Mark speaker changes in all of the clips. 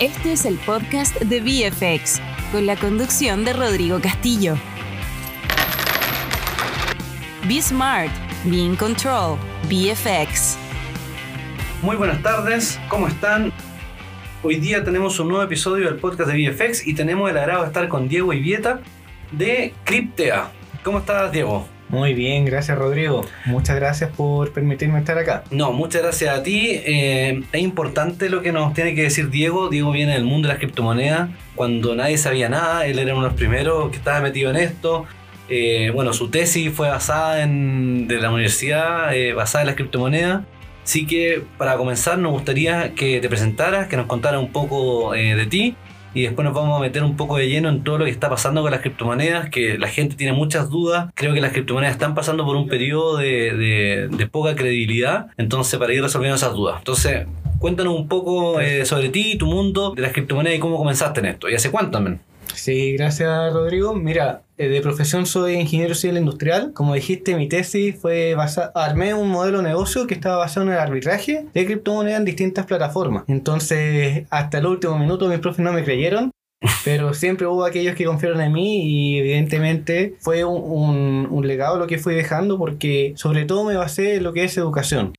Speaker 1: Este es el podcast de VFX, con la conducción de Rodrigo Castillo. Be Smart, Be in Control, VFX.
Speaker 2: Muy buenas tardes, ¿cómo están? Hoy día tenemos un nuevo episodio del podcast de VFX y tenemos el agrado de estar con Diego Ivieta de Cryptea. ¿Cómo estás, Diego?
Speaker 3: Muy bien, gracias Rodrigo. Muchas gracias por permitirme estar acá.
Speaker 2: No, muchas gracias a ti. Eh, es importante lo que nos tiene que decir Diego. Diego viene del mundo de las criptomonedas. Cuando nadie sabía nada, él era uno de los primeros que estaba metido en esto. Eh, bueno, su tesis fue basada en de la universidad, eh, basada en las criptomonedas. Así que para comenzar nos gustaría que te presentaras, que nos contaras un poco de ti y después nos vamos a meter un poco de lleno en todo lo que está pasando con las criptomonedas, que la gente tiene muchas dudas. Creo que las criptomonedas están pasando por un periodo de, de, poca credibilidad, entonces para ir resolviendo esas dudas. Entonces, cuéntanos un poco eh, sobre ti, tu mundo, de las criptomonedas y cómo comenzaste en esto. ¿Y hace cuánto también?
Speaker 3: Sí, gracias Rodrigo. Mira, eh, de profesión soy ingeniero civil industrial. Como dijiste, mi tesis fue basada, armé un modelo de negocio que estaba basado en el arbitraje de criptomonedas en distintas plataformas. Entonces, hasta el último minuto mis profes no me creyeron. Pero siempre hubo aquellos que confiaron en mí y evidentemente fue un, un, legado lo que fui dejando porque sobre todo me basé en lo que es educación.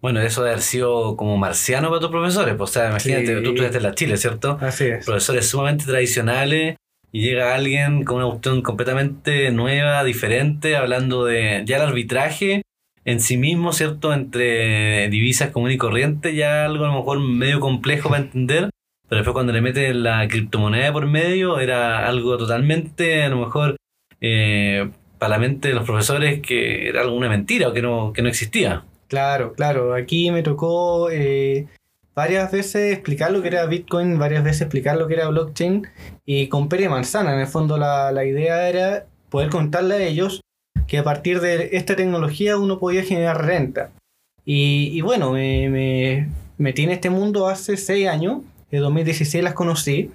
Speaker 2: Bueno, eso de haber sido como marciano para tus profesores. Pues, o sea, imagínate, tú estudiaste en la Chile, ¿cierto?
Speaker 3: Así es.
Speaker 2: Profesores sumamente tradicionales y llega alguien con una cuestión completamente nueva, diferente, hablando de ya el arbitraje en sí mismo, ¿cierto? Entre divisas común y corriente, ya algo a lo mejor medio complejo para entender. Pero después cuando le mete la criptomoneda por medio, era algo totalmente, a lo mejor, eh, para la mente de los profesores que era alguna mentira o que no, que no existía.
Speaker 3: Claro, claro. Aquí me tocó eh, varias veces explicar lo que era Bitcoin, varias veces explicar lo que era blockchain y con pere manzana. En el fondo la, idea era poder contarle a ellos que a partir de esta tecnología uno podía generar renta. Y, bueno, me, me, metí en este mundo hace seis años, en 2016 las conocí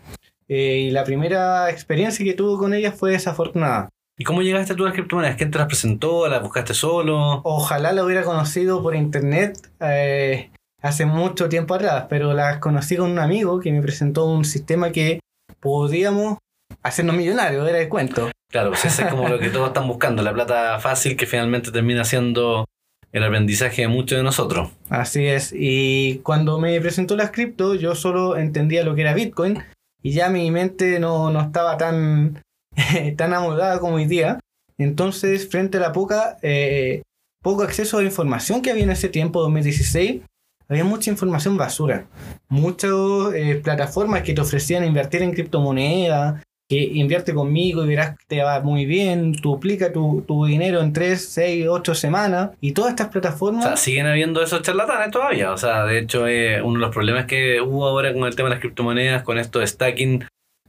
Speaker 3: eh, y la primera experiencia que tuve con ellas fue desafortunada.
Speaker 2: ¿Y cómo llegaste tú a las criptomonedas? ¿Quién te las presentó? ¿Las buscaste solo?
Speaker 3: Ojalá la hubiera conocido por internet eh, hace mucho tiempo atrás, pero las conocí con un amigo que me presentó un sistema que podíamos hacernos millonarios, era el cuento.
Speaker 2: Claro, pues ese es como lo que todos están buscando, la plata fácil que finalmente termina siendo el aprendizaje de muchos de nosotros.
Speaker 3: Así es, y cuando me presentó las cripto, yo solo entendía lo que era Bitcoin y ya mi mente no, no estaba tan tan amolada como hoy día. Entonces, frente a la poca, eh, poco acceso a información que había en ese tiempo, 2016, había mucha información basura. Muchas eh, plataformas que te ofrecían invertir en criptomonedas, que invierte conmigo y verás que te va muy bien, duplica tu, tu dinero en 3, 6, 8 semanas. Y todas estas plataformas...
Speaker 2: O sea, siguen habiendo esos charlatanes todavía. O sea, de hecho, eh, uno de los problemas que hubo ahora con el tema de las criptomonedas, con esto de stacking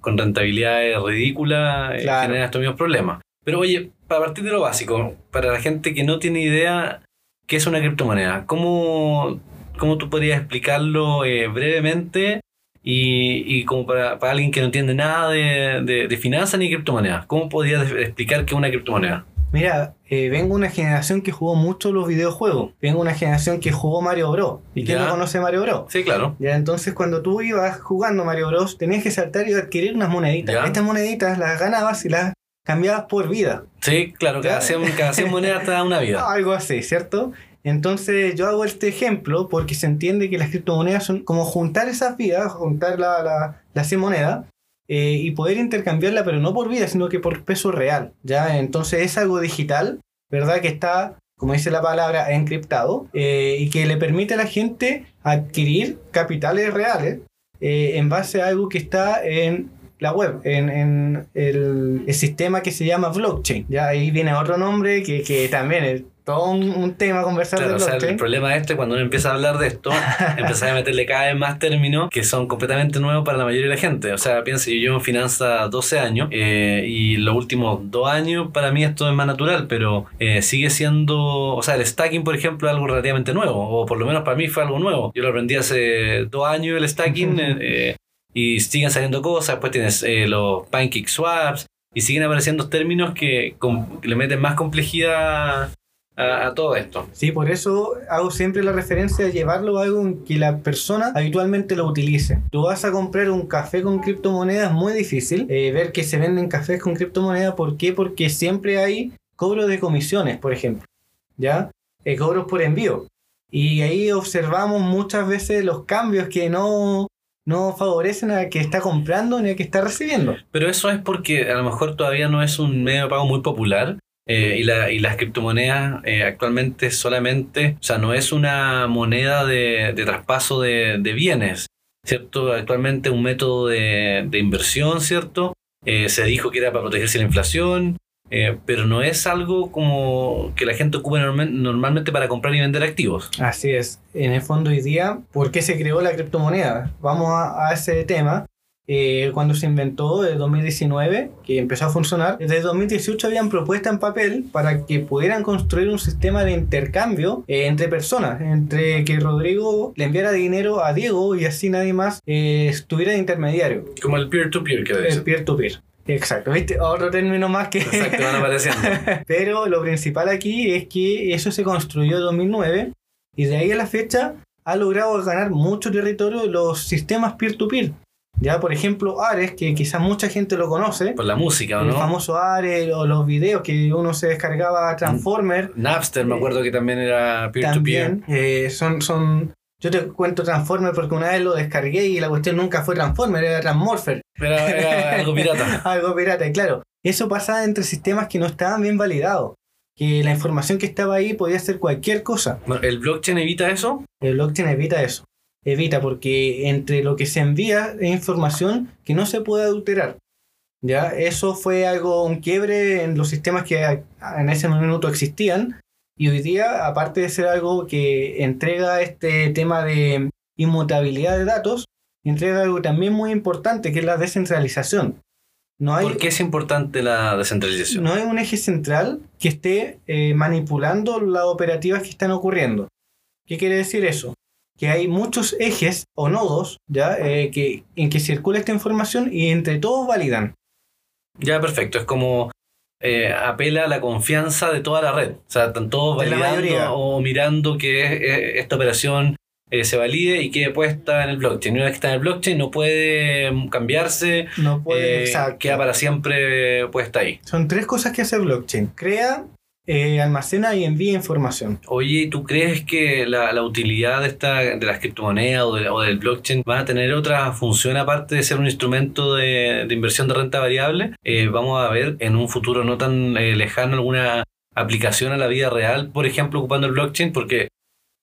Speaker 2: con rentabilidades ridículas, eh, genera estos mismos problemas. Pero oye, para partir de lo básico, para la gente que no tiene idea qué es una criptomoneda, ¿cómo, cómo tú podrías explicarlo eh, brevemente y, y, como para, para, alguien que no entiende nada de, de, de finanzas ni criptomonedas? ¿Cómo podrías explicar qué es una criptomoneda?
Speaker 3: Mira, eh, vengo de una generación que jugó mucho los videojuegos. Vengo de una generación que jugó Mario Bros. ¿Y quién no conoce Mario Bros?
Speaker 2: Sí, claro.
Speaker 3: Ya, entonces cuando tú ibas jugando Mario Bros, tenías que saltar y adquirir unas moneditas. Estas moneditas las ganabas y las cambiabas por vida.
Speaker 2: Sí, claro, cada 100, monedas te da una vida.
Speaker 3: Algo así, ¿cierto? Entonces yo hago este ejemplo porque se entiende que las criptomonedas son como juntar esas vidas, juntar la, la, las 100 monedas eh, y poder intercambiarla, pero no por vida, sino que por peso real. ¿ya? Entonces es algo digital, ¿verdad? Que está, como dice la palabra, encriptado eh, y que le permite a la gente adquirir capitales reales eh, en base a algo que está en la web, en, en el, el, sistema que se llama blockchain. Ya ahí viene otro nombre que, que también todo un, tema conversar
Speaker 2: de blockchain. O sea, el problema es cuando uno empieza a hablar de esto, empieza a meterle cada vez más términos que son completamente nuevos para la mayoría de la gente. O sea, piensa, yo llevo en finanzas 12 años eh, y los últimos dos años para mí esto es más natural, pero eh, sigue siendo, o sea, el stacking, por ejemplo, es algo relativamente nuevo, o por lo menos para mí fue algo nuevo. Yo lo aprendí hace dos años el stacking. Eh, y siguen saliendo cosas, después tienes los pancake swaps, y siguen apareciendo términos que, que, le meten más complejidad a, a todo esto.
Speaker 3: Sí, por eso hago siempre la referencia de llevarlo a algo en que la persona habitualmente lo utilice. Tú vas a comprar un café con criptomonedas, muy difícil eh, ver que se venden cafés con criptomonedas. ¿Por qué? Porque siempre hay cobros de comisiones, por ejemplo. ¿Ya? Eh, cobros por envío. Y ahí observamos muchas veces los cambios que no, no favorecen a que está comprando ni a que está recibiendo.
Speaker 2: Pero eso es porque a lo mejor todavía no es un medio de pago muy popular. Eh, y, la- y las criptomonedas eh, actualmente solamente, o sea, no es una moneda de, de traspaso de, de bienes, ¿cierto? Actualmente un método de, de inversión, ¿cierto? Eh, se dijo que era para protegerse de la inflación, eh, pero no es algo como que la gente ocupa normal- normalmente para comprar y vender activos.
Speaker 3: Así es. En el fondo hoy día, ¿por qué se creó la criptomoneda? Vamos a, a ese tema. Eh, cuando se inventó en 2019, que empezó a funcionar, desde 2018 habían propuestas en papel para que pudieran construir un sistema de intercambio eh, entre personas, entre que Rodrigo le enviara dinero a Diego y así nadie más eh, estuviera de intermediario.
Speaker 2: Como el peer-to-peer que
Speaker 3: El peer-to-peer. Exacto, ¿viste? Otro término más que...
Speaker 2: Exacto, van apareciendo.
Speaker 3: Pero lo principal aquí es que eso se construyó en 2009 y de ahí a la fecha ha logrado ganar mucho territorio los sistemas peer-to-peer. Ya, por ejemplo, Ares, que quizás mucha gente lo conoce,
Speaker 2: Por la música, ¿o
Speaker 3: el
Speaker 2: no?
Speaker 3: famoso Ares o los videos que uno se descargaba a Transformer,
Speaker 2: Napster, me acuerdo que también era peer-to-peer.
Speaker 3: también eh, son, son... Yo te cuento Transformer porque una vez lo descargué y la cuestión nunca fue Transformer, era Transmorpher.
Speaker 2: Era, era algo pirata.
Speaker 3: Algo pirata, y claro. Eso pasaba entre sistemas que no estaban bien validados. Que la información que estaba ahí podía ser cualquier cosa.
Speaker 2: ¿El blockchain evita eso?
Speaker 3: El blockchain evita eso. Evita porque entre lo que se envía es información que no se puede adulterar. ¿Ya? Eso fue algo, un quiebre en los sistemas que a- en ese minuto existían. Y hoy día, aparte de ser algo que entrega este tema de inmutabilidad de datos, entrega algo también muy importante que es la descentralización. No hay,
Speaker 2: ¿Por qué es importante la descentralización?
Speaker 3: no hay un eje central que esté eh, manipulando las operativas que están ocurriendo. ¿Qué quiere decir eso? Que hay muchos ejes o nodos ¿ya? Eh, que, en que circula esta información y entre todos validan.
Speaker 2: Ya, perfecto. Es como eh, apela a la confianza de toda la red. O sea, están todos
Speaker 3: De
Speaker 2: validando o mirando que eh, esta operación eh, se valide y quede puesta en el blockchain. Una vez que está en el blockchain no puede mm, cambiarse,
Speaker 3: No puede,
Speaker 2: eh, queda para siempre puesta ahí.
Speaker 3: Son tres cosas que hace blockchain. Crea, eh, almacena y envía información.
Speaker 2: Oye, ¿tú crees que la, la utilidad de, esta, de las criptomonedas o, de- o del blockchain va a tener otra función aparte de ser un instrumento de, de inversión de renta variable? Eh, vamos a ver en un futuro no tan eh, lejano alguna aplicación a la vida real, por ejemplo, ocupando el blockchain, porque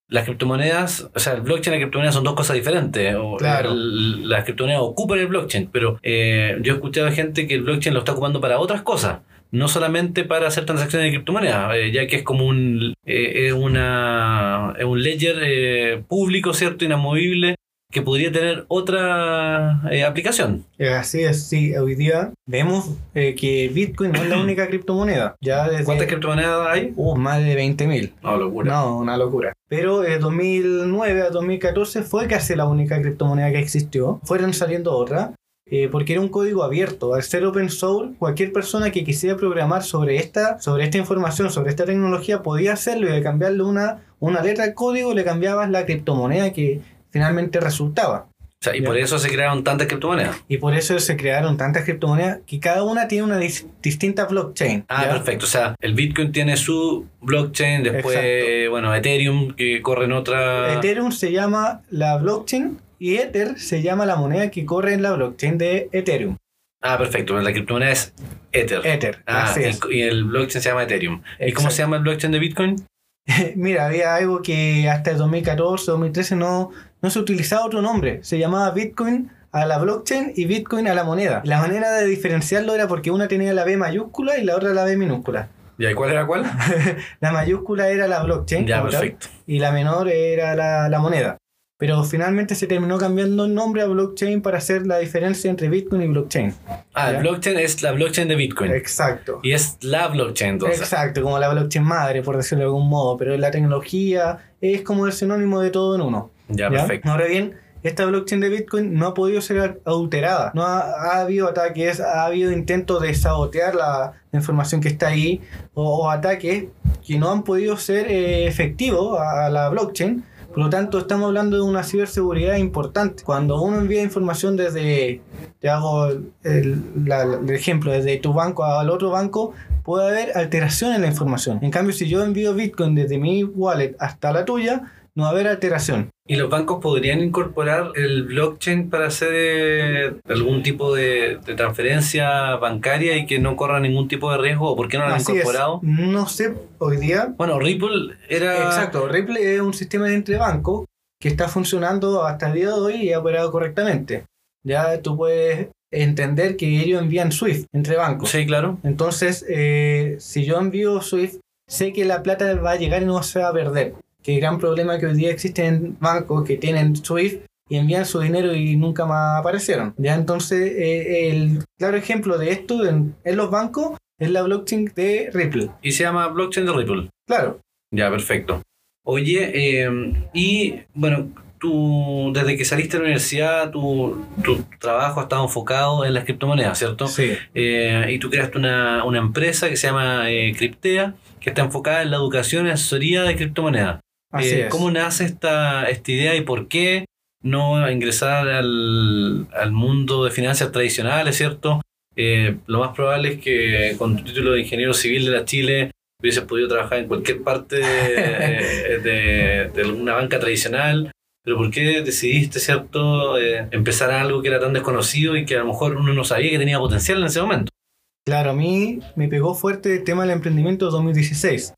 Speaker 2: las criptomonedas, o sea, el blockchain y la criptomoneda son dos cosas diferentes. O,
Speaker 3: Claro.
Speaker 2: el- las criptomonedas ocupan el blockchain, pero eh, yo he escuchado gente que el blockchain lo está ocupando para otras cosas. No solamente para hacer transacciones de criptomonedas, eh, ya que es como un, eh, es una, es un ledger eh, público, ¿cierto? Inamovible, que podría tener otra eh, aplicación.
Speaker 3: Así es, sí. Hoy día vemos que Bitcoin no es la única criptomoneda. Ya desde
Speaker 2: ¿Cuántas criptomonedas hay?
Speaker 3: uh, más de 20.000.
Speaker 2: No, locura.
Speaker 3: No, una locura. Pero de 2009 a 2014 fue casi la única criptomoneda que existió. Fueron saliendo otras. Eh, porque era un código abierto. Al ser open source, cualquier persona que quisiera programar sobre esta, sobre esta información, sobre esta tecnología, podía hacerlo y de cambiarle una, una letra al código le cambiabas la criptomoneda que finalmente resultaba.
Speaker 2: O sea, y
Speaker 3: Ya.
Speaker 2: por eso se crearon tantas criptomonedas.
Speaker 3: Y por eso se crearon tantas criptomonedas que cada una tiene una dis- distinta blockchain.
Speaker 2: Ah,
Speaker 3: ¿ya?
Speaker 2: perfecto. O sea, el Bitcoin tiene su blockchain, después,
Speaker 3: Exacto.
Speaker 2: bueno, Ethereum, que corre en otra...
Speaker 3: Ethereum se llama la blockchain y Ether se llama la moneda que corre en la blockchain de Ethereum.
Speaker 2: Ah, perfecto. La criptomoneda es Ether.
Speaker 3: Ether,
Speaker 2: Ah,
Speaker 3: así es.
Speaker 2: y, y el blockchain se llama Ethereum. ¿Y cómo se llama el blockchain de Bitcoin?
Speaker 3: Mira, había algo que hasta el 2014, 2013 no, no se utilizaba otro nombre. Se llamaba Bitcoin a la blockchain y Bitcoin a la moneda. La manera de diferenciarlo era porque una tenía la B mayúscula y la otra la B minúscula.
Speaker 2: ¿Ya y cuál era cuál?
Speaker 3: La mayúscula era la blockchain
Speaker 2: ya,
Speaker 3: tal,
Speaker 2: perfecto.
Speaker 3: y la menor era la, la moneda. Pero finalmente se terminó cambiando el nombre a blockchain para hacer la diferencia entre Bitcoin y blockchain.
Speaker 2: Ah, el
Speaker 3: Ya.
Speaker 2: blockchain es la blockchain de Bitcoin.
Speaker 3: Exacto.
Speaker 2: Y es la blockchain, entonces.
Speaker 3: Exacto, como la blockchain madre, por decirlo de algún modo, pero la tecnología es como el sinónimo de todo en uno.
Speaker 2: Ya,
Speaker 3: ¿ya?
Speaker 2: perfecto.
Speaker 3: Ahora bien, esta blockchain de Bitcoin no ha podido ser adulterada. No ha, ha habido ataques, ha habido intentos de sabotear la, la información que está ahí o, o ataques que no han podido ser eh, efectivos a, a la blockchain. Por lo tanto, estamos hablando de una ciberseguridad importante. Cuando uno envía información desde, te hago el, ejemplo, desde tu banco al otro banco, puede haber alteración en la información. En cambio, si yo envío Bitcoin desde mi wallet hasta la tuya, no va a haber alteración.
Speaker 2: ¿Y los bancos podrían incorporar el blockchain para hacer eh, algún tipo de, de transferencia bancaria y que no corra ningún tipo de riesgo? ¿O por qué no lo han
Speaker 3: es.
Speaker 2: incorporado?
Speaker 3: No sé, hoy día
Speaker 2: Bueno, Ripple era...
Speaker 3: Exacto, Ripple es un sistema de entre bancos que está funcionando hasta el día de hoy y ha operado correctamente. Ya tú puedes entender que ellos envían SWIFT entre bancos.
Speaker 2: Sí, claro.
Speaker 3: Entonces, eh, si yo envío SWIFT, sé que la plata va a llegar y no se va a perder. Que el gran problema que hoy día existe en bancos que tienen SWIFT y envían su dinero y nunca más aparecieron. Ya entonces, eh, el claro ejemplo de esto en, en los bancos es la blockchain de Ripple.
Speaker 2: Y se llama blockchain de Ripple.
Speaker 3: Claro,
Speaker 2: Ya, perfecto. Oye, eh, y bueno, tú desde que saliste de la universidad, tu, tu trabajo ha estado enfocado en las criptomonedas, ¿cierto?
Speaker 3: sí.
Speaker 2: Eh, y tú creaste una, una empresa que se llama Cryptea, que está enfocada en la educación y asesoría de criptomonedas.
Speaker 3: Así
Speaker 2: Eh,
Speaker 3: es.
Speaker 2: ¿Cómo nace esta, esta idea y por qué no ingresar al, al mundo de finanzas tradicionales, ¿cierto? Eh, lo más probable es que con tu título de ingeniero civil de la Chile hubieses podido trabajar en cualquier parte de, de- de alguna banca tradicional. Pero ¿por qué decidiste, cierto, eh, empezar algo que era tan desconocido y que a lo mejor uno no sabía que tenía potencial en ese momento?
Speaker 3: Claro, a mí me pegó fuerte el tema del emprendimiento 2016.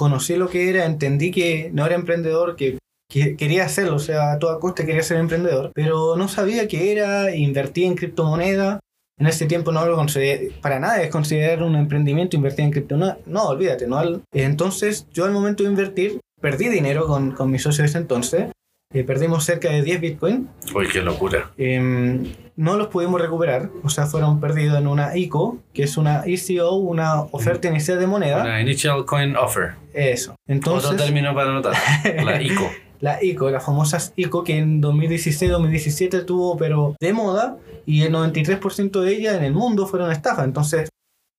Speaker 3: Conocí lo que era, entendí que no era emprendedor, que, que quería hacerlo, o sea, a toda costa quería ser emprendedor, pero no sabía qué era, invertí en criptomoneda. En ese tiempo no lo consideré, para nada es considerar un emprendimiento invertir en criptomoneda. No, olvídate, no. Entonces, yo al momento de invertir, perdí dinero con, con mi socio de ese entonces. Eh, perdimos cerca de 10 Bitcoin.
Speaker 2: Uy, qué locura.
Speaker 3: Em, no los pudimos recuperar, o sea, fueron perdidos en una ICO, que es una ECO, una oferta inicial de moneda.
Speaker 2: Una Initial Coin Offer.
Speaker 3: Eso.
Speaker 2: Otro
Speaker 3: Entonces,
Speaker 2: término para anotar. La ICO.
Speaker 3: la ICO, las famosas ICO que en 2016-2017 tuvo, pero de moda, y el 93% de ellas en el mundo fueron estafas. Entonces,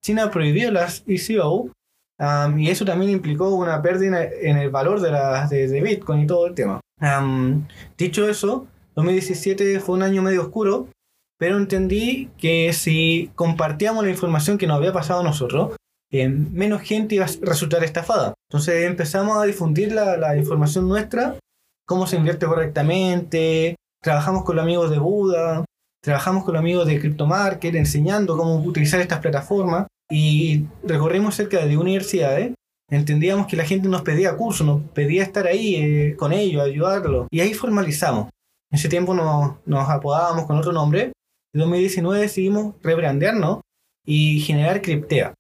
Speaker 3: China prohibió las ECO, am, y eso también implicó una pérdida en el valor de, las de, de Bitcoin y todo el tema. Am, dicho eso, 2017 fue un año medio oscuro, pero entendí que si compartíamos la información que nos había pasado a nosotros, eh, menos gente iba a resultar estafada. Entonces empezamos a difundir la, la información nuestra, cómo se invierte correctamente, trabajamos con los amigos de Buda, trabajamos con los amigos de CryptoMarket, enseñando cómo utilizar estas plataformas y recorrimos cerca de 10 universidades. Entendíamos que la gente nos pedía cursos, nos pedía estar ahí eh, con ellos, ayudarlos. Y ahí formalizamos. En ese tiempo nos, nos apodábamos con otro nombre. En 2019 decidimos rebrandearnos y generar Cryptea.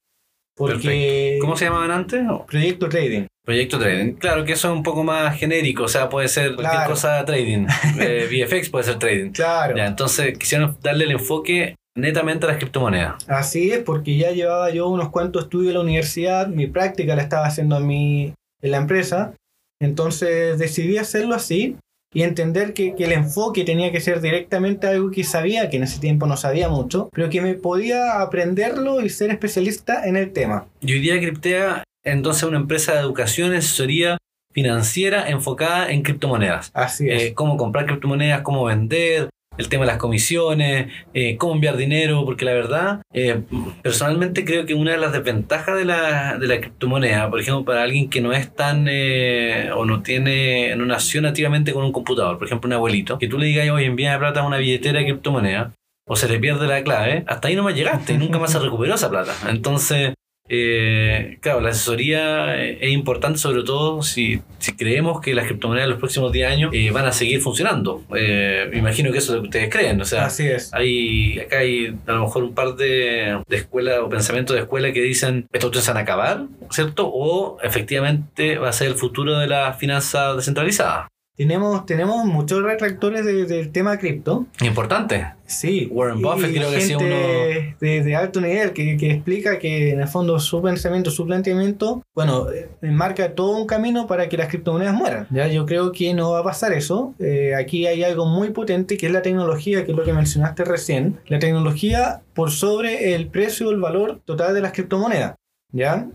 Speaker 3: Porque
Speaker 2: ¿Cómo se llamaban antes?
Speaker 3: Proyecto Trading.
Speaker 2: Proyecto Trading. Claro que eso es un poco más genérico, o sea, puede ser cualquier
Speaker 3: Claro.
Speaker 2: cosa trading. Eh, VFX puede ser trading.
Speaker 3: Claro.
Speaker 2: Ya, entonces quisieron darle el enfoque netamente a las criptomonedas.
Speaker 3: Así es, porque ya llevaba yo unos cuantos estudios en la universidad, mi práctica la estaba haciendo en, mi, en la empresa, entonces decidí hacerlo así y entender que, que el enfoque tenía que ser directamente algo que sabía, que en ese tiempo no sabía mucho, pero que me podía aprenderlo y ser especialista en el tema.
Speaker 2: Y hoy día Cryptea, entonces, es una empresa de educación asesoría financiera enfocada en criptomonedas.
Speaker 3: Así es.
Speaker 2: Eh, cómo comprar criptomonedas, cómo vender, el tema de las comisiones, eh, cómo enviar dinero, porque la verdad, eh, personalmente creo que una de las desventajas de la, de la criptomoneda, por ejemplo, para alguien que no es tan eh, o no tiene, no nació nativamente con un computador, por ejemplo, un abuelito, que tú le digas, oye, envía plata a una billetera de criptomoneda, o se le pierde la clave, hasta ahí no más llegaste y nunca más se recuperó esa plata. Entonces, eh, claro, la asesoría eh, es importante, sobre todo si, si creemos que las criptomonedas en los próximos 10 años eh, van a seguir funcionando. Eh, imagino que eso es lo que ustedes creen. O sea,
Speaker 3: Así es.
Speaker 2: hay, acá hay a lo mejor un par de, de escuelas o pensamientos de escuela que dicen estos se van a acabar, ¿cierto? O efectivamente va a ser el futuro de la finanza descentralizada.
Speaker 3: Tenemos, tenemos muchos retractores de- del tema cripto.
Speaker 2: Importante.
Speaker 3: Sí.
Speaker 2: Warren
Speaker 3: y
Speaker 2: Buffett creo que sido
Speaker 3: gente de, de alto nivel que, que explica que en el fondo su pensamiento, su planteamiento, bueno, eh, marca todo un camino para que las criptomonedas mueran. Ya yo creo que no va a pasar eso. Eh, aquí hay algo muy potente que es la tecnología, que es lo que mencionaste recién. La tecnología por sobre el precio o el valor total de las criptomonedas. ¿Ya?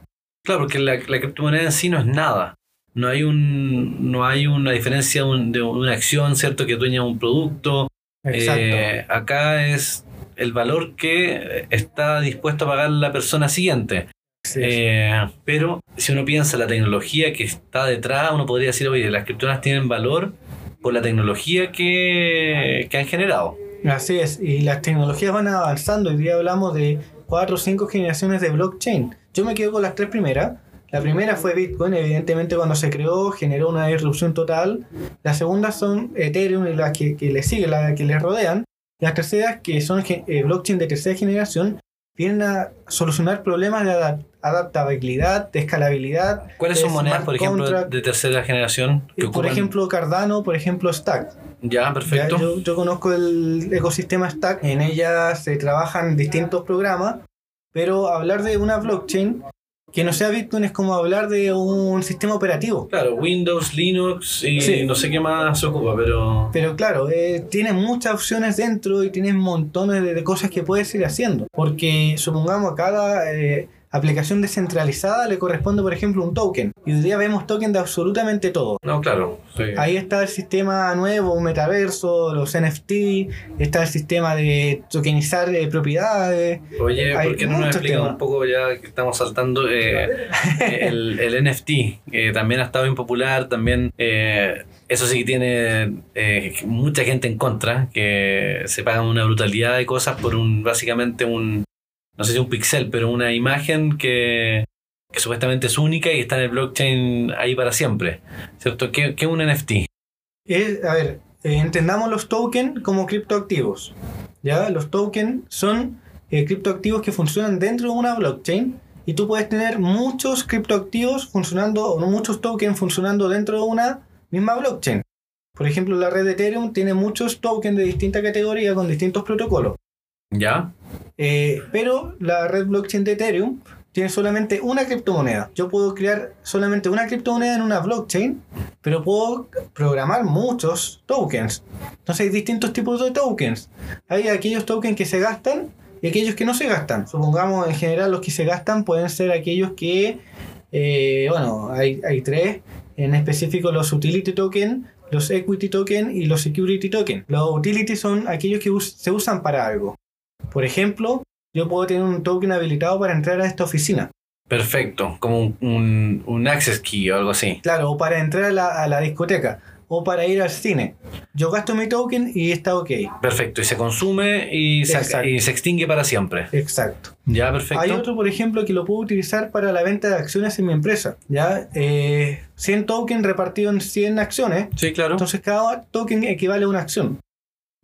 Speaker 2: Claro, porque la, la criptomoneda en sí no es nada. No hay, un, no hay una diferencia de, un- de una acción, ¿cierto? Que dueña un producto.
Speaker 3: Exacto.
Speaker 2: Eh, acá es el valor que está dispuesto a pagar la persona siguiente.
Speaker 3: Sí,
Speaker 2: Eh, pero si uno piensa la tecnología que está detrás, uno podría decir, oye, las criptomonedas tienen valor por la tecnología que, que han generado.
Speaker 3: Así es, y las tecnologías van avanzando. Hoy día hablamos de cuatro o cinco generaciones de blockchain. Yo me quedo con las tres primeras. La primera fue Bitcoin, evidentemente cuando se creó generó una disrupción total. Las segundas son Ethereum y las que, que le siguen, las que le rodean. Las terceras, que son eh, blockchain de tercera generación, vienen a solucionar problemas de adap- adaptabilidad, de escalabilidad.
Speaker 2: ¿Cuáles son monedas, por ejemplo,
Speaker 3: contract.
Speaker 2: de tercera generación? que
Speaker 3: por
Speaker 2: ocupan-
Speaker 3: ejemplo, Cardano, por ejemplo, Stack.
Speaker 2: Ya,
Speaker 3: Ya,
Speaker 2: perfecto.
Speaker 3: yo, yo conozco el ecosistema Stack, en ella se trabajan distintos programas, pero hablar de una blockchain que no sea Bitcoin es como hablar de un sistema operativo.
Speaker 2: Claro, Windows, Linux y
Speaker 3: Sí.
Speaker 2: no sé qué más se ocupa, pero...
Speaker 3: Pero claro, eh, tiene muchas opciones dentro y tienes montones de, de cosas que puedes ir haciendo. Porque supongamos a cada eh, aplicación descentralizada le corresponde, por ejemplo, un token. Y hoy día vemos tokens de absolutamente todo.
Speaker 2: No, claro. sí.
Speaker 3: Ahí está el sistema nuevo, un metaverso, los NFT, está el sistema de tokenizar eh, propiedades.
Speaker 2: Oye,
Speaker 3: hay
Speaker 2: ¿por qué no nos
Speaker 3: temas.
Speaker 2: un poco ya que estamos saltando eh, el, el NFT? Que también ha estado bien popular, también eh, eso sí que tiene eh, mucha gente en contra, que se pagan una brutalidad de cosas por un básicamente un, no sé si un pixel, pero una imagen que, que supuestamente es única y está en el blockchain ahí para siempre. ¿Cierto? ¿Qué qué es un NFT?
Speaker 3: Es- a ver, eh, entendamos los tokens como criptoactivos. ¿ya? Los tokens son eh, criptoactivos que funcionan dentro de una blockchain y tú puedes tener muchos criptoactivos funcionando, o muchos tokens funcionando dentro de una misma blockchain. Por ejemplo, la red de Ethereum tiene muchos tokens de distinta categoría con distintos protocolos.
Speaker 2: ¿Ya?
Speaker 3: Eh, pero la red blockchain de Ethereum tiene solamente una criptomoneda. Yo puedo crear solamente una criptomoneda en una blockchain, pero puedo programar muchos tokens. Entonces hay distintos tipos de tokens. Hay aquellos tokens que se gastan y aquellos que no se gastan. Supongamos en general los que se gastan pueden ser aquellos que, eh, bueno, hay, hay tres, en específico los utility token, los equity token y los security token. Los utility son aquellos que us- se usan para algo. Por ejemplo, yo puedo tener un token habilitado para entrar a esta oficina.
Speaker 2: Perfecto, como un, un, un access key o algo así.
Speaker 3: Claro, o para entrar a la, a la discoteca. O para ir al cine. Yo gasto mi token y está ok.
Speaker 2: Perfecto, y se consume y se,
Speaker 3: Exacto.
Speaker 2: y se extingue para siempre.
Speaker 3: Exacto.
Speaker 2: Ya, perfecto.
Speaker 3: Hay otro, por ejemplo, que lo puedo utilizar para la venta de acciones en mi empresa. ¿ya? Eh, 100 tokens repartidos en 100 acciones.
Speaker 2: Sí, claro.
Speaker 3: Entonces cada token equivale a una acción.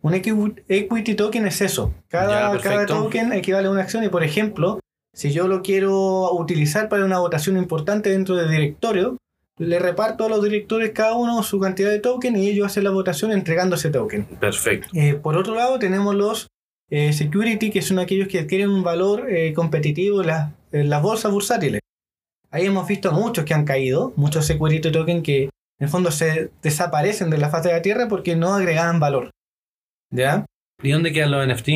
Speaker 3: Un equi- equity token es eso. Cada, token equivale a una acción y por ejemplo, si yo lo quiero utilizar para una votación importante dentro del directorio, le reparto a los directores cada uno su cantidad de token y ellos hacen la votación entregando ese token.
Speaker 2: Perfecto.
Speaker 3: Eh, por otro lado tenemos los eh, security, que son aquellos que adquieren un valor eh, competitivo en, las- en las bolsas bursátiles. Ahí hemos visto muchos que han caído, muchos security token que en el fondo se desaparecen de la faz de la Tierra porque no agregaban valor. ¿Ya?
Speaker 2: ¿Y dónde quedan los NFT?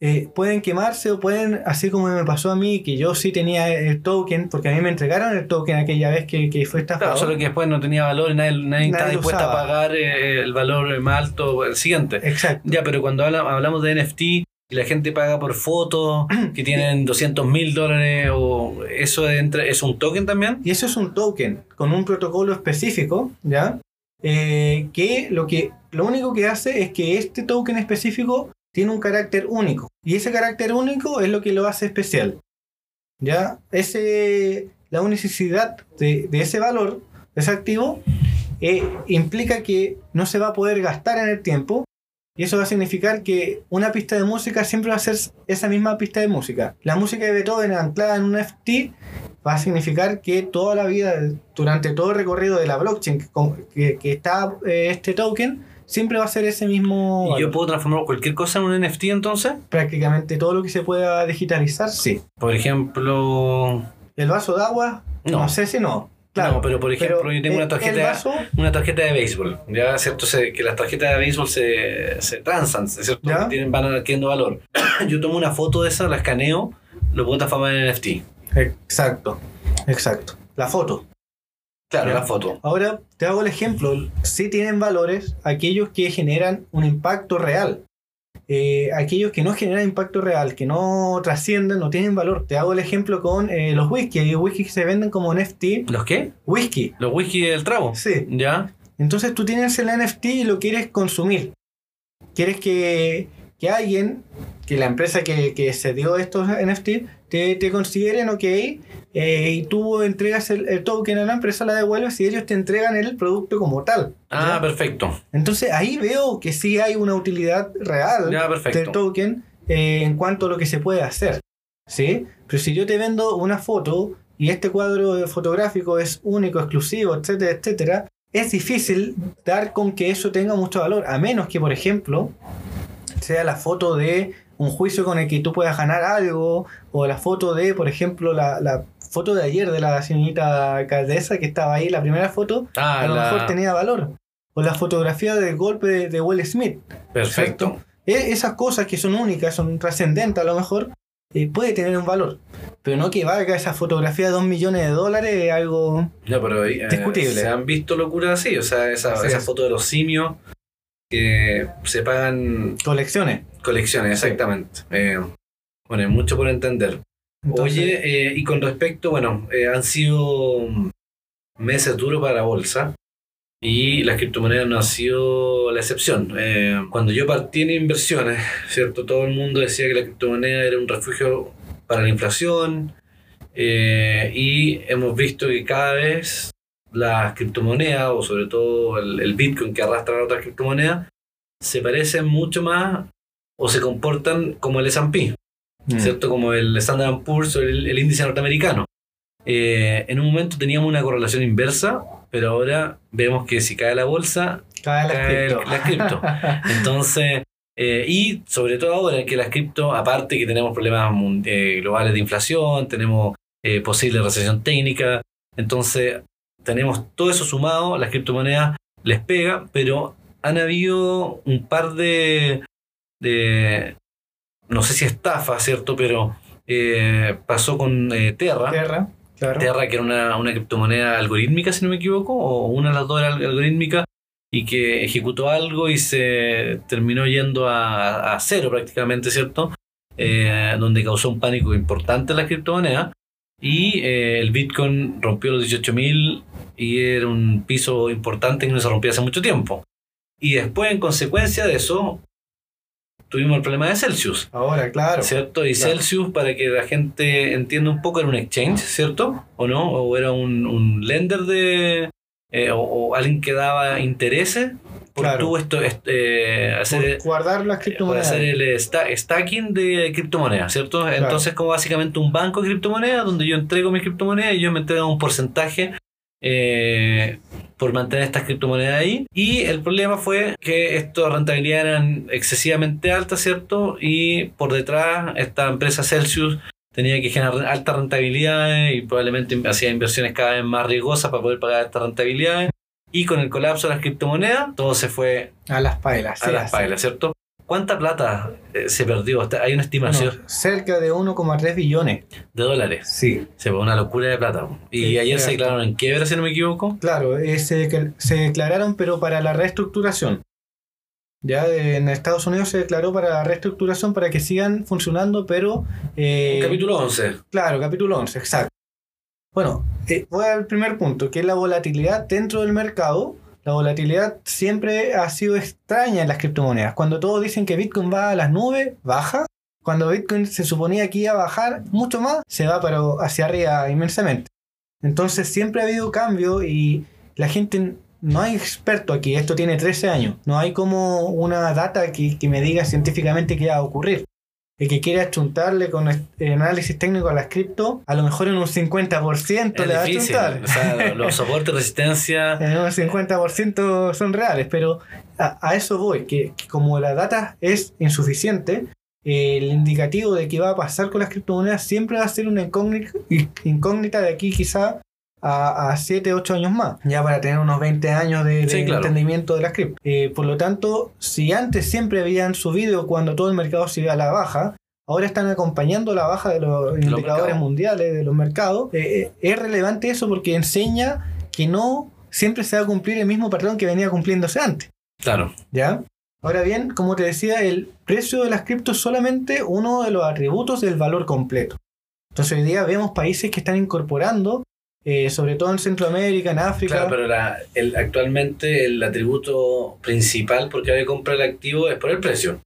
Speaker 3: Eh, pueden quemarse o pueden, así como me pasó a mí, que yo sí tenía el token, porque a mí me entregaron el token aquella vez que, que fue estafado.
Speaker 2: Claro, solo que después no tenía valor y nadie, nadie, estaba dispuesto a pagar eh, el valor más alto el siguiente.
Speaker 3: Exacto.
Speaker 2: Ya, pero cuando habla- hablamos de NFT y la gente paga por fotos que tienen 200 mil dólares o eso entra, es un token también.
Speaker 3: Y eso es un token con un protocolo específico, ¿ya? Eh, que lo que lo único que hace es que este token específico tiene un carácter único. Y ese carácter único es lo que lo hace especial. ¿Ya? Ese, la unicidad de, ese valor, de ese activo, eh, implica que no se va a poder gastar en el tiempo. Y eso va a significar que una pista de música siempre va a ser esa misma pista de música. La música de Beethoven anclada en un FT va a significar que toda la vida, durante todo el recorrido de la blockchain que, está eh, este token, siempre va a ser ese mismo...
Speaker 2: ¿Y yo puedo transformar cualquier cosa en un NFT entonces?
Speaker 3: Prácticamente todo lo que se pueda digitalizar, sí.
Speaker 2: Por ejemplo...
Speaker 3: El vaso de agua,
Speaker 2: No.
Speaker 3: no, sé si no. Claro,
Speaker 2: no, pero por ejemplo, yo tengo
Speaker 3: el-
Speaker 2: una tarjeta,
Speaker 3: vaso,
Speaker 2: una tarjeta de béisbol. Ya, ¿cierto? Se- que las tarjetas de béisbol se, se transan, ¿cierto?
Speaker 3: Ya.
Speaker 2: Tienen, van adquiriendo valor. yo tomo una foto de esa, la escaneo, lo puedo transformar en NFT.
Speaker 3: Exacto. Exacto. La foto.
Speaker 2: Claro,
Speaker 3: Ya.
Speaker 2: la foto.
Speaker 3: Ahora te hago el ejemplo. Sí tienen valores aquellos que generan un impacto real. Eh, aquellos que no generan impacto real, que no trascienden, no tienen valor. Te hago el ejemplo con eh, los whisky. Hay whisky que se venden como NFT.
Speaker 2: ¿Los qué?
Speaker 3: Whisky.
Speaker 2: Los whisky del trago.
Speaker 3: Sí.
Speaker 2: ¿Ya?
Speaker 3: Entonces tú tienes el NFT y lo quieres consumir. Quieres que, que alguien, que la empresa que, que se dio estos NFT, te, te consideren ok eh, y tú entregas el, el token a la empresa, la devuelves y ellos te entregan el producto como tal.
Speaker 2: Ah,
Speaker 3: ¿ya?
Speaker 2: perfecto.
Speaker 3: Entonces ahí veo que sí hay una utilidad real
Speaker 2: Ya,
Speaker 3: del token eh, en cuanto a lo que se puede hacer. ¿sí? Pero si yo te vendo una foto y este cuadro fotográfico es único, exclusivo, etcétera, etcétera, es difícil dar con que eso tenga mucho valor, a menos que, por ejemplo, sea la foto de un juicio con el que tú puedas ganar algo, o la foto de, por ejemplo, la, la foto de ayer de la señorita alcaldesa que estaba ahí, la primera foto,
Speaker 2: Ah,
Speaker 3: a lo
Speaker 2: la-
Speaker 3: mejor tenía valor. O la fotografía del golpe de, de Will Smith.
Speaker 2: Perfecto.
Speaker 3: E- esas cosas que son únicas, son trascendentes a lo mejor, eh, puede tener un valor. Pero no que valga esa fotografía de 2 millones de dólares, es algo...
Speaker 2: Ya, pero eh,
Speaker 3: Discutible.
Speaker 2: se han visto locuras así, o sea, esa, esa
Speaker 3: es.
Speaker 2: foto de los simios que se pagan
Speaker 3: Colecciones.
Speaker 2: colecciones, exactamente. Eh, bueno, hay mucho por entender.
Speaker 3: Entonces,
Speaker 2: Oye, eh, y con respecto, bueno, eh, han sido meses duros para la bolsa y las criptomonedas no han sido la excepción. Eh, cuando yo partí en inversiones, ¿cierto? Todo el mundo decía que la criptomoneda era un refugio para la inflación y hemos visto que cada vez las criptomonedas, o sobre todo el, el Bitcoin que arrastra a otras criptomonedas, se parecen mucho más o se comportan como el S&P.
Speaker 3: mm,
Speaker 2: ¿cierto? Como el Standard Poor's o el, el índice norteamericano. Eh, en un momento teníamos una correlación inversa, pero ahora vemos que si cae la bolsa,
Speaker 3: cae la cripto.
Speaker 2: la cripto. Entonces, eh, y sobre todo ahora que las cripto, aparte que tenemos problemas eh, globales de inflación, tenemos posible recesión técnica, entonces tenemos todo eso sumado, las criptomonedas les pega, pero han habido un par de, de no sé si estafas, ¿cierto? Pero eh, pasó con eh, Terra.
Speaker 3: Tierra, claro.
Speaker 2: Terra, que era una, una criptomoneda algorítmica, si no me equivoco, o una de las dos era al- algorítmica, y que ejecutó algo y se terminó yendo a, a cero prácticamente, ¿cierto? Eh, donde causó un pánico importante en la criptomoneda. Y el Bitcoin rompió los 18.000 y era un piso importante que no se rompía hace mucho tiempo. Y después, en consecuencia de eso, tuvimos el problema de Celsius.
Speaker 3: Ahora, claro.
Speaker 2: ¿Cierto? Y
Speaker 3: Claro.
Speaker 2: Celsius, para que la gente entienda un poco, era un exchange, ¿cierto? ¿O no? ¿O era un, un lender de... eh, o, o alguien que daba intereses por
Speaker 3: Claro.
Speaker 2: tú esto, est- eh, hacer,
Speaker 3: Por guardar las
Speaker 2: por
Speaker 3: criptomonedas.
Speaker 2: hacer el sta- stacking de criptomonedas, ¿cierto? Entonces, como básicamente un banco de criptomonedas donde yo entrego mis criptomonedas y yo me entregan un porcentaje eh, por mantener estas criptomonedas ahí. Y el problema fue que estas rentabilidades eran excesivamente altas, ¿cierto? Y por detrás, esta empresa Celsius tenía que generar altas rentabilidades y probablemente hacía inversiones cada vez más riesgosas para poder pagar estas rentabilidades. Y con el colapso de las criptomonedas, todo se fue
Speaker 3: A las pailas.
Speaker 2: a
Speaker 3: sí,
Speaker 2: las
Speaker 3: así.
Speaker 2: pailas, ¿cierto? ¿Cuánta plata eh, se perdió? Hay una estimación
Speaker 3: Bueno, cerca de 1,3 billones.
Speaker 2: de dólares.
Speaker 3: Sí.
Speaker 2: Se fue una locura de plata. Y
Speaker 3: Sí,
Speaker 2: ayer se declararon en quiebra, si no me equivoco.
Speaker 3: Claro, eh, se, se declararon, pero para la reestructuración. Ya en Estados Unidos se declaró para la reestructuración para que sigan funcionando, pero. eh,
Speaker 2: Capítulo 11.
Speaker 3: Claro, capítulo 11, exacto. Bueno, eh, voy al primer punto, que es la volatilidad dentro del mercado. La volatilidad siempre ha sido extraña en las criptomonedas. Cuando todos dicen que Bitcoin va a las nubes, baja. Cuando Bitcoin se suponía que iba a bajar mucho más, se va pero hacia arriba inmensamente. Entonces siempre ha habido cambio y la gente, no hay experto aquí, esto tiene 13 años, no hay como una data que, que me diga científicamente qué va a ocurrir. El que quiera achuntarle con eh, análisis técnico a las cripto, a lo mejor en un 50% le va a
Speaker 2: Es
Speaker 3: achuntar.
Speaker 2: O sea, los soportes, resistencia.
Speaker 3: En un 50% son reales, pero a, a eso voy, que, que como la data es insuficiente, eh, el indicativo de qué va a pasar con las criptomonedas siempre va a ser una incógnita, incógnita de aquí quizá a, a 7, 8 años más, ya para tener unos 20 años de, de
Speaker 2: Sí, claro.
Speaker 3: entendimiento de las cripto. Eh, por lo tanto, si antes siempre habían subido cuando todo el mercado se iba a la baja, ahora están acompañando la baja de los indicadores mundiales, de los mercados. Eh, eh, es relevante eso porque enseña que no siempre se va a cumplir el mismo patrón que venía cumpliéndose antes.
Speaker 2: Claro.
Speaker 3: ¿Ya? Ahora bien, como te decía, el precio de las criptos es solamente uno de los atributos del valor completo. Entonces hoy día vemos países que están incorporando, eh, sobre todo en Centroamérica, en África.
Speaker 2: Claro, pero la- el- actualmente el atributo principal por qué hay que comprar el activo es por el precio. O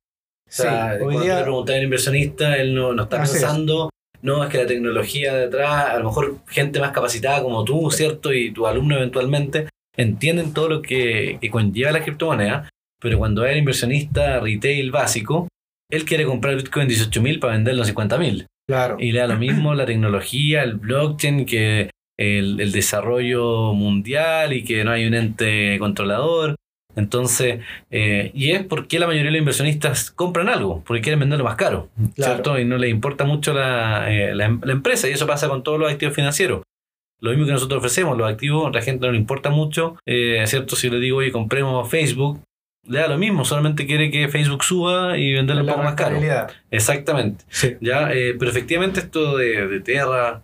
Speaker 2: sea,
Speaker 3: Sí,
Speaker 2: cuando
Speaker 3: día-
Speaker 2: tú le preguntas al inversionista, él no, no está
Speaker 3: es.
Speaker 2: pensando, no, es que la tecnología de atrás, a lo mejor gente más capacitada como tú, ¿cierto? Y tu alumno eventualmente, entienden todo lo que, que conlleva la criptomoneda, pero cuando es el inversionista retail básico, él quiere comprar Bitcoin en 18.000 para venderlo en 50.000.
Speaker 3: Claro.
Speaker 2: Y le da lo mismo la tecnología, el blockchain, que el, el desarrollo mundial y que no hay un ente controlador. Entonces, eh, y es porque la mayoría de los inversionistas compran algo, porque quieren venderlo más caro,
Speaker 3: Claro.
Speaker 2: ¿cierto? Y no les importa mucho la, eh, la em- la empresa, y eso pasa con todos los activos financieros. Lo mismo que nosotros ofrecemos, los activos, a la gente no le importa mucho, eh, ¿cierto? Si le digo, oye, compremos Facebook, le da lo mismo, solamente quiere que Facebook suba y venderlo un poco más caro. Exactamente.
Speaker 3: Sí.
Speaker 2: ¿ya? Pero efectivamente esto de, de Terra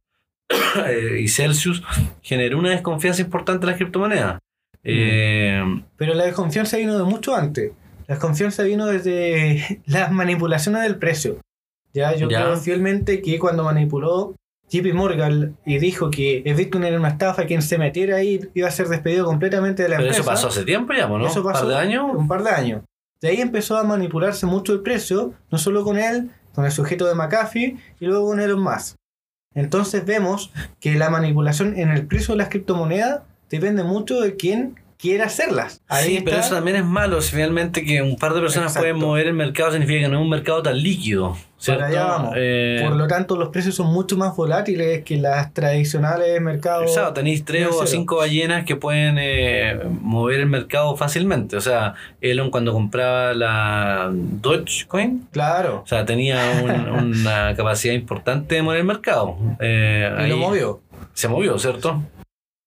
Speaker 2: y Celsius generó una desconfianza importante en las criptomonedas. Eh,
Speaker 3: Pero la desconfianza vino de mucho antes. La desconfianza vino desde las manipulaciones del precio. Ya, yo
Speaker 2: Ya.
Speaker 3: creo fielmente que cuando manipuló JP Morgan y dijo que el Bitcoin era una estafa, quien se metiera ahí iba a ser despedido completamente de la
Speaker 2: pero
Speaker 3: empresa.
Speaker 2: eso pasó hace tiempo ya, ¿no?
Speaker 3: Eso
Speaker 2: ¿Un
Speaker 3: pasó
Speaker 2: par de años?
Speaker 3: Un par de años. De ahí empezó a manipularse mucho el precio, no solo con él, con el sujeto de McAfee y luego con Elon Musk. Entonces vemos que la manipulación en el precio de las criptomonedas depende mucho de quién quiera hacerlas. Ahí
Speaker 2: sí, pero eso también es malo. Si finalmente que un par de personas
Speaker 3: Exacto.
Speaker 2: pueden mover el mercado significa que no es un mercado tan líquido. ¿cierto?
Speaker 3: Para allá vamos.
Speaker 2: Eh,
Speaker 3: Por lo tanto, los precios son mucho más volátiles que las tradicionales mercados.
Speaker 2: Exacto, tenéis tres o cinco ballenas que pueden eh, mover el mercado fácilmente. O sea, Elon cuando compraba la Dogecoin,
Speaker 3: Claro.
Speaker 2: o sea, tenía un- una capacidad importante de mover el mercado. Eh,
Speaker 3: Y
Speaker 2: ahí
Speaker 3: lo movió.
Speaker 2: Se movió, ¿cierto?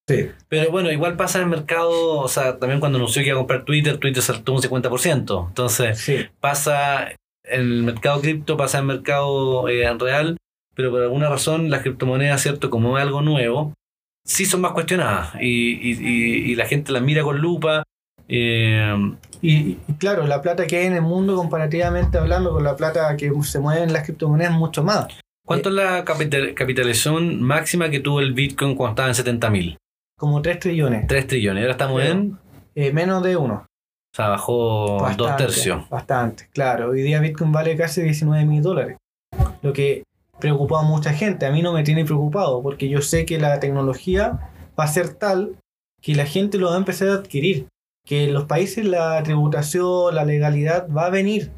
Speaker 3: Sí.
Speaker 2: Pero bueno, igual pasa en el mercado, o sea, también cuando anunció que iba a comprar Twitter, Twitter saltó un 50%. Entonces,
Speaker 3: Sí.
Speaker 2: pasa en el mercado cripto, pasa en el mercado eh, real, pero por alguna razón las criptomonedas, ¿cierto? Como es algo nuevo, sí son más cuestionadas y, y- y- y la gente las mira con lupa. eh,
Speaker 3: Y, claro, la plata que hay en el mundo comparativamente hablando con la plata que se mueve en las criptomonedas es mucho más.
Speaker 2: ¿Cuánto es la capital- capitalización máxima que tuvo el Bitcoin cuando estaba en 70 mil?
Speaker 3: Como 3 trillones.
Speaker 2: 3 trillones. Ahora estamos
Speaker 3: Claro.
Speaker 2: en...
Speaker 3: Eh, menos de uno.
Speaker 2: O sea, bajó dos
Speaker 3: Bastante,
Speaker 2: tercios.
Speaker 3: Bastante, claro. Hoy día Bitcoin vale casi 19 mil dólares. Lo que preocupó a mucha gente. A mí no me tiene preocupado porque yo sé que la tecnología va a ser tal que la gente lo va a empezar a adquirir. Que en los países la tributación, la legalidad va a venir.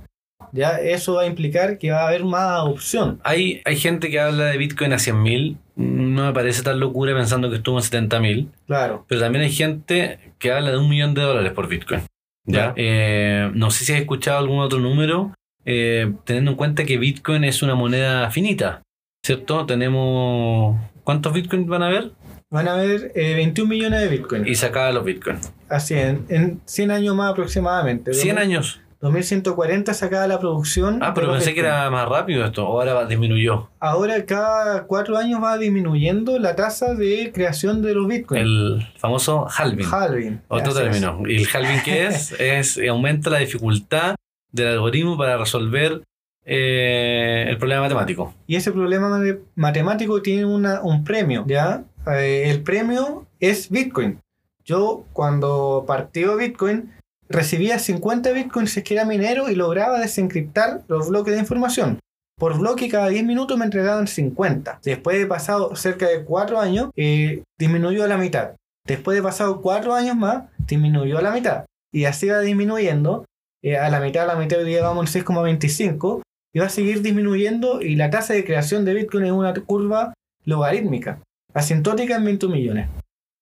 Speaker 3: Ya eso va a implicar que va a haber más adopción.
Speaker 2: Hay, hay gente que habla de Bitcoin a 100 mil. No me parece tan locura pensando que estuvo en 70 mil.
Speaker 3: Claro.
Speaker 2: Pero también hay gente que habla de un millón de dólares por Bitcoin. ¿ya?
Speaker 3: Claro.
Speaker 2: Eh, no sé si has escuchado algún otro número, eh, teniendo en cuenta que Bitcoin es una moneda finita, ¿cierto? Tenemos... ¿Cuántos Bitcoin van a haber?
Speaker 3: Van a haber eh, 21 millones de Bitcoin.
Speaker 2: Y se acaban los Bitcoin.
Speaker 3: Así, en, en 100 años más aproximadamente.
Speaker 2: 100 años.
Speaker 3: 2140 se acaba la producción.
Speaker 2: Ah, pero pensé que era más rápido esto. Ahora va- disminuyó.
Speaker 3: Ahora cada cuatro años va disminuyendo la tasa de creación de los bitcoins.
Speaker 2: El famoso halving.
Speaker 3: halving.
Speaker 2: Otro término. ¿Y el halving qué es? es eh, aumenta la dificultad del algoritmo para resolver eh, el problema matemático.
Speaker 3: Y ese problema mate- matemático tiene una, un premio, ¿ya? Eh, el premio es Bitcoin. Yo cuando partió Bitcoin recibía 50 Bitcoins si es que era minero y lograba desencriptar los bloques de información. Por bloque cada 10 minutos me entregaban 50. Después de pasado cerca de 4 años, eh, disminuyó a la mitad. Después de pasado 4 años más, disminuyó a la mitad. Y así va disminuyendo. eh, a la mitad, a la mitad hoy día vamos en 6,25 y va a seguir disminuyendo y la tasa de creación de Bitcoin es una curva logarítmica, asintótica en 21 millones.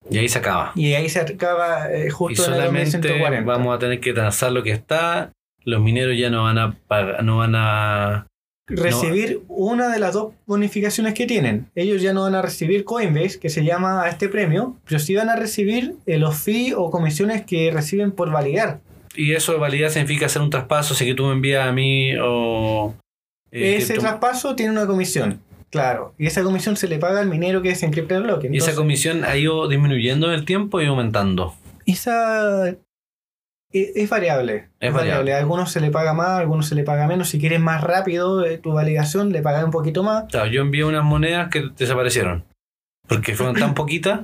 Speaker 2: Y ahí se acaba.
Speaker 3: Y ahí se acaba eh,
Speaker 2: Y
Speaker 3: justo en el
Speaker 2: solamente
Speaker 3: 2140.
Speaker 2: vamos a tener que transar lo que está. Los mineros ya no van a pagar, no van a.
Speaker 3: recibir una de las dos bonificaciones que tienen. Ellos ya no van a recibir Coinbase, que se llama a este premio, pero sí van a recibir eh, los fees o comisiones que reciben por validar.
Speaker 2: Y eso de validar significa hacer un traspaso, si que tú me envías a mí o, eh,
Speaker 3: ese traspaso tiene una comisión. Claro. Y esa comisión se le paga al minero que desencripta el bloque.
Speaker 2: y esa comisión ha ido disminuyendo en el tiempo y aumentando.
Speaker 3: esa e- es variable.
Speaker 2: Es variable.
Speaker 3: A algunos se le paga más, a algunos se le paga menos. Si quieres más rápido eh, tu validación, le pagas un poquito más.
Speaker 2: Claro, yo envié unas monedas que desaparecieron. Porque fueron tan poquitas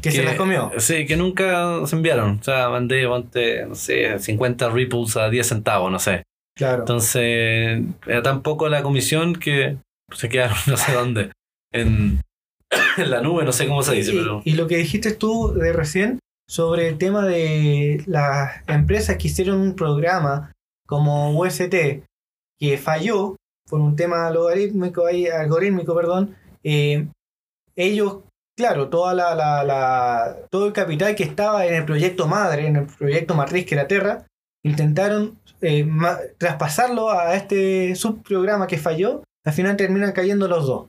Speaker 3: Que se las comió.
Speaker 2: Sí, que nunca se enviaron. O sea, mandé, ponte, no sé, 50 ripples a 10 centavos, no sé.
Speaker 3: Claro.
Speaker 2: Entonces, era tan poco la comisión que se quedaron no sé dónde. En, en la nube, no sé cómo se dice,
Speaker 3: y,
Speaker 2: pero.
Speaker 3: y lo que dijiste tú de recién sobre el tema de las empresas que hicieron un programa como UST que falló por un tema logarítmico, ahí, algorítmico, perdón, eh, ellos, claro, toda la, la- la- todo el capital que estaba en el proyecto madre, en el proyecto matriz que era Terra, intentaron eh, traspasarlo a este subprograma que falló, al final terminan cayendo los dos.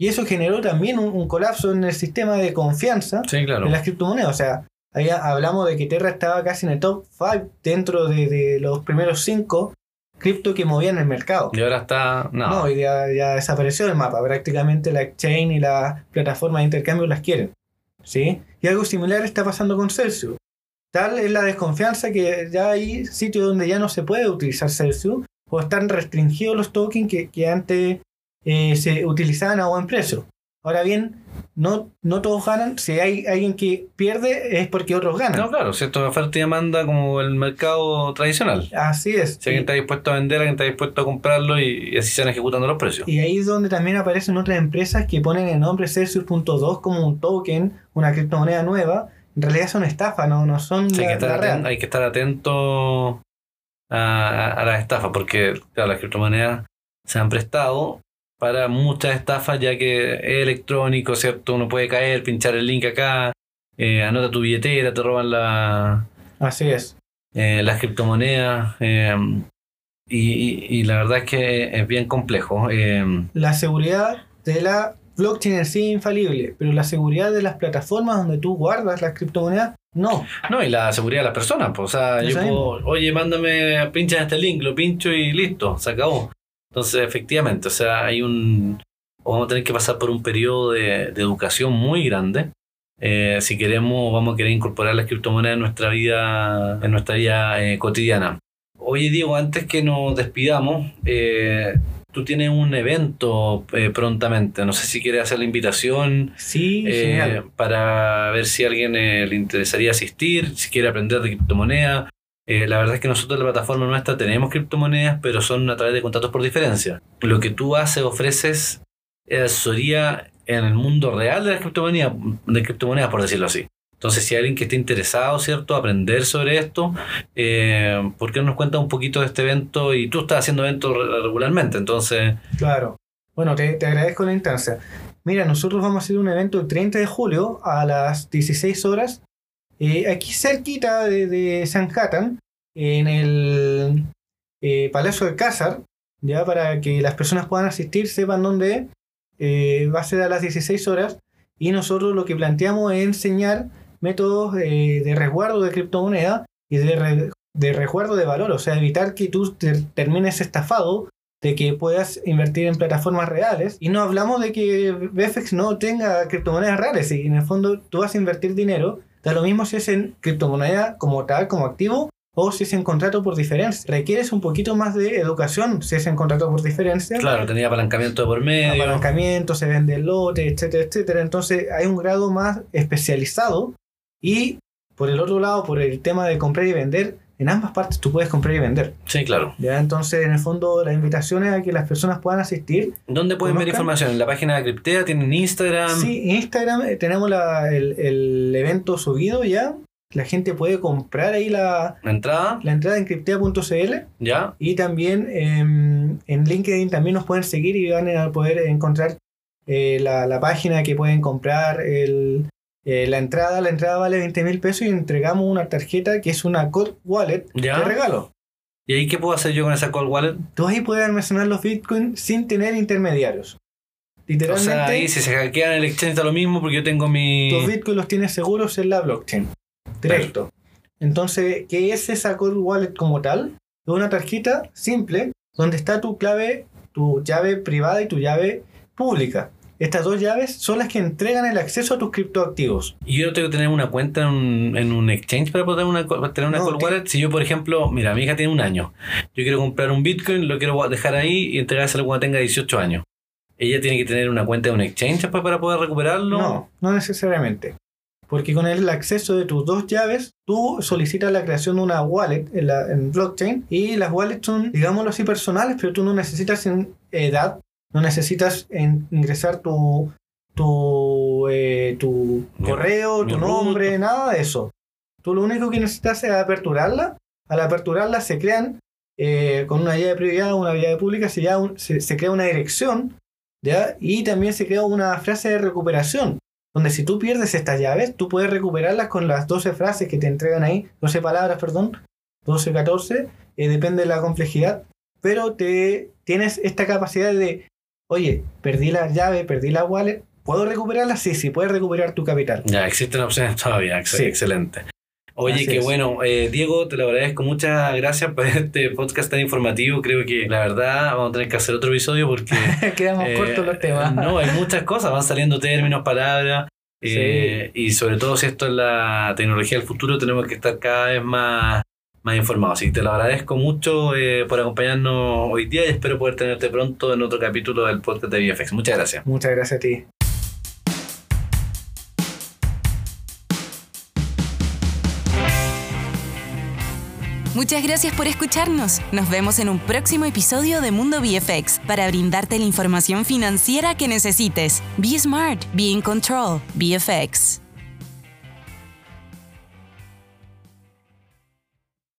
Speaker 3: Y eso generó también un, un colapso en el sistema de confianza
Speaker 2: Sí, claro.
Speaker 3: de las criptomonedas. O sea, ahí hablamos de que Terra estaba casi en el top 5 dentro de, de los primeros 5 cripto que movían el mercado.
Speaker 2: Y ahora está. No.
Speaker 3: No, y ya, ya desapareció del mapa. Prácticamente la exchange y la plataforma de intercambio las quieren. ¿Sí? Y algo similar está pasando con Celsius. Tal es la desconfianza que ya hay sitios donde ya no se puede utilizar Celsius o están restringidos los tokens que, que antes eh, se utilizaban a buen precio. Ahora bien, no, no todos ganan. Si hay alguien que pierde es porque otros ganan.
Speaker 2: No, claro, si esto es oferta y demanda como el mercado tradicional.
Speaker 3: Así es.
Speaker 2: Si alguien está dispuesto a vender, alguien está dispuesto a comprarlo y, y así se van ejecutando los precios.
Speaker 3: Y ahí es donde también aparecen otras empresas que ponen el nombre Celsius.2 como un token, una criptomoneda nueva. En realidad son estafas, no, no son
Speaker 2: Sí, hay, que estar
Speaker 3: la
Speaker 2: aten-
Speaker 3: real.
Speaker 2: hay que estar atento a, a- las estafas, porque claro, las criptomonedas se han prestado para muchas estafas, ya que es electrónico, ¿cierto? Uno puede caer, pinchar el link acá, eh, anota tu billetera, te roban la,
Speaker 3: Así es.
Speaker 2: eh, las criptomonedas. eh, y, y- y la verdad es que es bien complejo. eh,
Speaker 3: La seguridad de la blockchain en sí es infalible, pero la seguridad de las plataformas donde tú guardas las criptomonedas, no.
Speaker 2: No, y la seguridad de las personas, pues, o sea, yo puedo, oye, mándame, pincha este link, lo pincho y listo, se acabó. Entonces, efectivamente, o sea, hay un, vamos a tener que pasar por un periodo de, de educación muy grande. Eh, si queremos, vamos a querer incorporar las criptomonedas en nuestra vida, en nuestra vida eh, cotidiana. Oye, Diego, antes que nos despidamos, eh, tú tienes un evento eh, prontamente. No sé si quieres hacer la invitación
Speaker 3: Sí,
Speaker 2: eh, para ver si a alguien eh, le interesaría asistir, si quiere aprender de criptomonedas. Eh, la verdad es que nosotros en la plataforma nuestra tenemos criptomonedas, pero son a través de contratos por diferencia. Lo que tú haces, ofreces, es asesoría en el mundo real de las criptomonedas, de criptomonedas, por decirlo así. Entonces, si hay alguien que esté interesado, ¿cierto?, aprender sobre esto, eh, ¿por qué no nos cuentas un poquito de este evento? Y tú estás haciendo eventos re- regularmente, entonces,
Speaker 3: Claro. Bueno, te, te agradezco la instancia. Mira, nosotros vamos a hacer un evento el 30 de julio a las 16 horas, eh, aquí cerquita de, de Sanhattan, en el eh, Palacio de Cázar, ya para que las personas puedan asistir, sepan dónde es. Va a ser a las 16 horas y nosotros lo que planteamos es enseñar métodos eh, de resguardo de criptomoneda y de, re- de resguardo de valor, o sea, evitar que tú te- termines estafado de que puedas invertir en plataformas reales. Y no hablamos de que BFX no tenga criptomonedas reales. Y en el fondo tú vas a invertir dinero, da lo mismo si es en criptomoneda como tal, como activo, o si es en contrato por diferencia. Requieres un poquito más de educación si es en contrato por diferencia.
Speaker 2: claro, tenía apalancamiento por medio.
Speaker 3: Apalancamiento, se vende el lote, etcétera, etcétera. Entonces hay un grado más especializado. Y por el otro lado, por el tema de comprar y vender, en ambas partes tú puedes comprar y vender.
Speaker 2: Sí, claro.
Speaker 3: ¿ya? Entonces, en el fondo, la invitación es a que las personas puedan asistir.
Speaker 2: ¿Dónde pueden ver
Speaker 3: ¿Conozcan?
Speaker 2: información? ¿En la página de Criptea? ¿Tienen Instagram?
Speaker 3: Sí, en Instagram eh, tenemos la- el, el evento subido ya. La gente puede comprar ahí la,
Speaker 2: ¿La entrada?
Speaker 3: la entrada en criptea.cl
Speaker 2: ¿Ya?
Speaker 3: y también em, en LinkedIn también nos pueden seguir y van a poder encontrar eh, la, la página que pueden comprar el, eh, la entrada. La entrada vale 20 mil pesos y entregamos una tarjeta que es una Code Wallet
Speaker 2: ¿Ya?
Speaker 3: de regalo.
Speaker 2: ¿Y ahí qué puedo hacer yo con esa call wallet?
Speaker 3: Tú ahí puedes almacenar los bitcoins sin tener intermediarios.
Speaker 2: O
Speaker 3: Literalmente,
Speaker 2: sea, ahí si se hackean el exchange está lo mismo porque yo tengo mi...
Speaker 3: tus bitcoins los tienes seguros en la blockchain. Directo. Entonces, ¿qué es esa Cold Wallet como tal? Es una tarjeta simple donde está tu clave, tu llave privada y tu llave pública. Estas dos llaves son las que entregan el acceso a tus criptoactivos.
Speaker 2: Y yo tengo que tener una cuenta en un, en un exchange para poder una, para tener una
Speaker 3: No,
Speaker 2: cold wallet. Si yo, por ejemplo, mira, mi hija tiene un año. Yo quiero comprar un Bitcoin, lo quiero dejar ahí y entregárselo cuando tenga 18 años. ¿Ella tiene que tener una cuenta en un exchange después para poder recuperarlo?
Speaker 3: No, no necesariamente. Porque con el acceso de tus dos llaves, tú solicitas la creación de una wallet en, la, en blockchain y las wallets son, digámoslo así, personales, pero tú no necesitas edad, no necesitas en- ingresar tu, tu, eh, tu
Speaker 2: Mi-
Speaker 3: correo,
Speaker 2: mi
Speaker 3: tu nombre, nada de eso. Tú lo único que necesitas es aperturarla. Al aperturarla se crean eh, con una llave privada, una llave pública, se, un- se, se crea una dirección ¿ya? y también se crea una frase de recuperación donde si tú pierdes estas llaves, tú puedes recuperarlas con las 12 frases que te entregan ahí, 12 palabras, perdón, 12, 14, eh, depende de la complejidad, pero te tienes esta capacidad de, oye, perdí la llave, perdí la wallet, ¿puedo recuperarla? Sí, sí, puedes recuperar tu capital.
Speaker 2: Ya, existen opciones todavía.
Speaker 3: Sí.
Speaker 2: Excelente. Oye, qué bueno. Eh, Diego, te lo agradezco. Muchas gracias por este podcast tan informativo. Creo que la verdad vamos a tener que hacer otro episodio porque
Speaker 3: Quedamos
Speaker 2: Eh,
Speaker 3: cortos los temas.
Speaker 2: No, hay muchas cosas, van saliendo términos, palabras. eh, y sobre todo si esto es la tecnología del futuro, tenemos que estar cada vez más, más informados. Así que te lo agradezco mucho eh, por acompañarnos hoy día y espero poder tenerte pronto en otro capítulo del podcast de VFX. Muchas gracias.
Speaker 3: Muchas gracias a ti.
Speaker 1: Muchas gracias por escucharnos. Nos vemos en un próximo episodio de Mundo VFX para brindarte la información financiera que necesites. Be smart, be in control. VFX.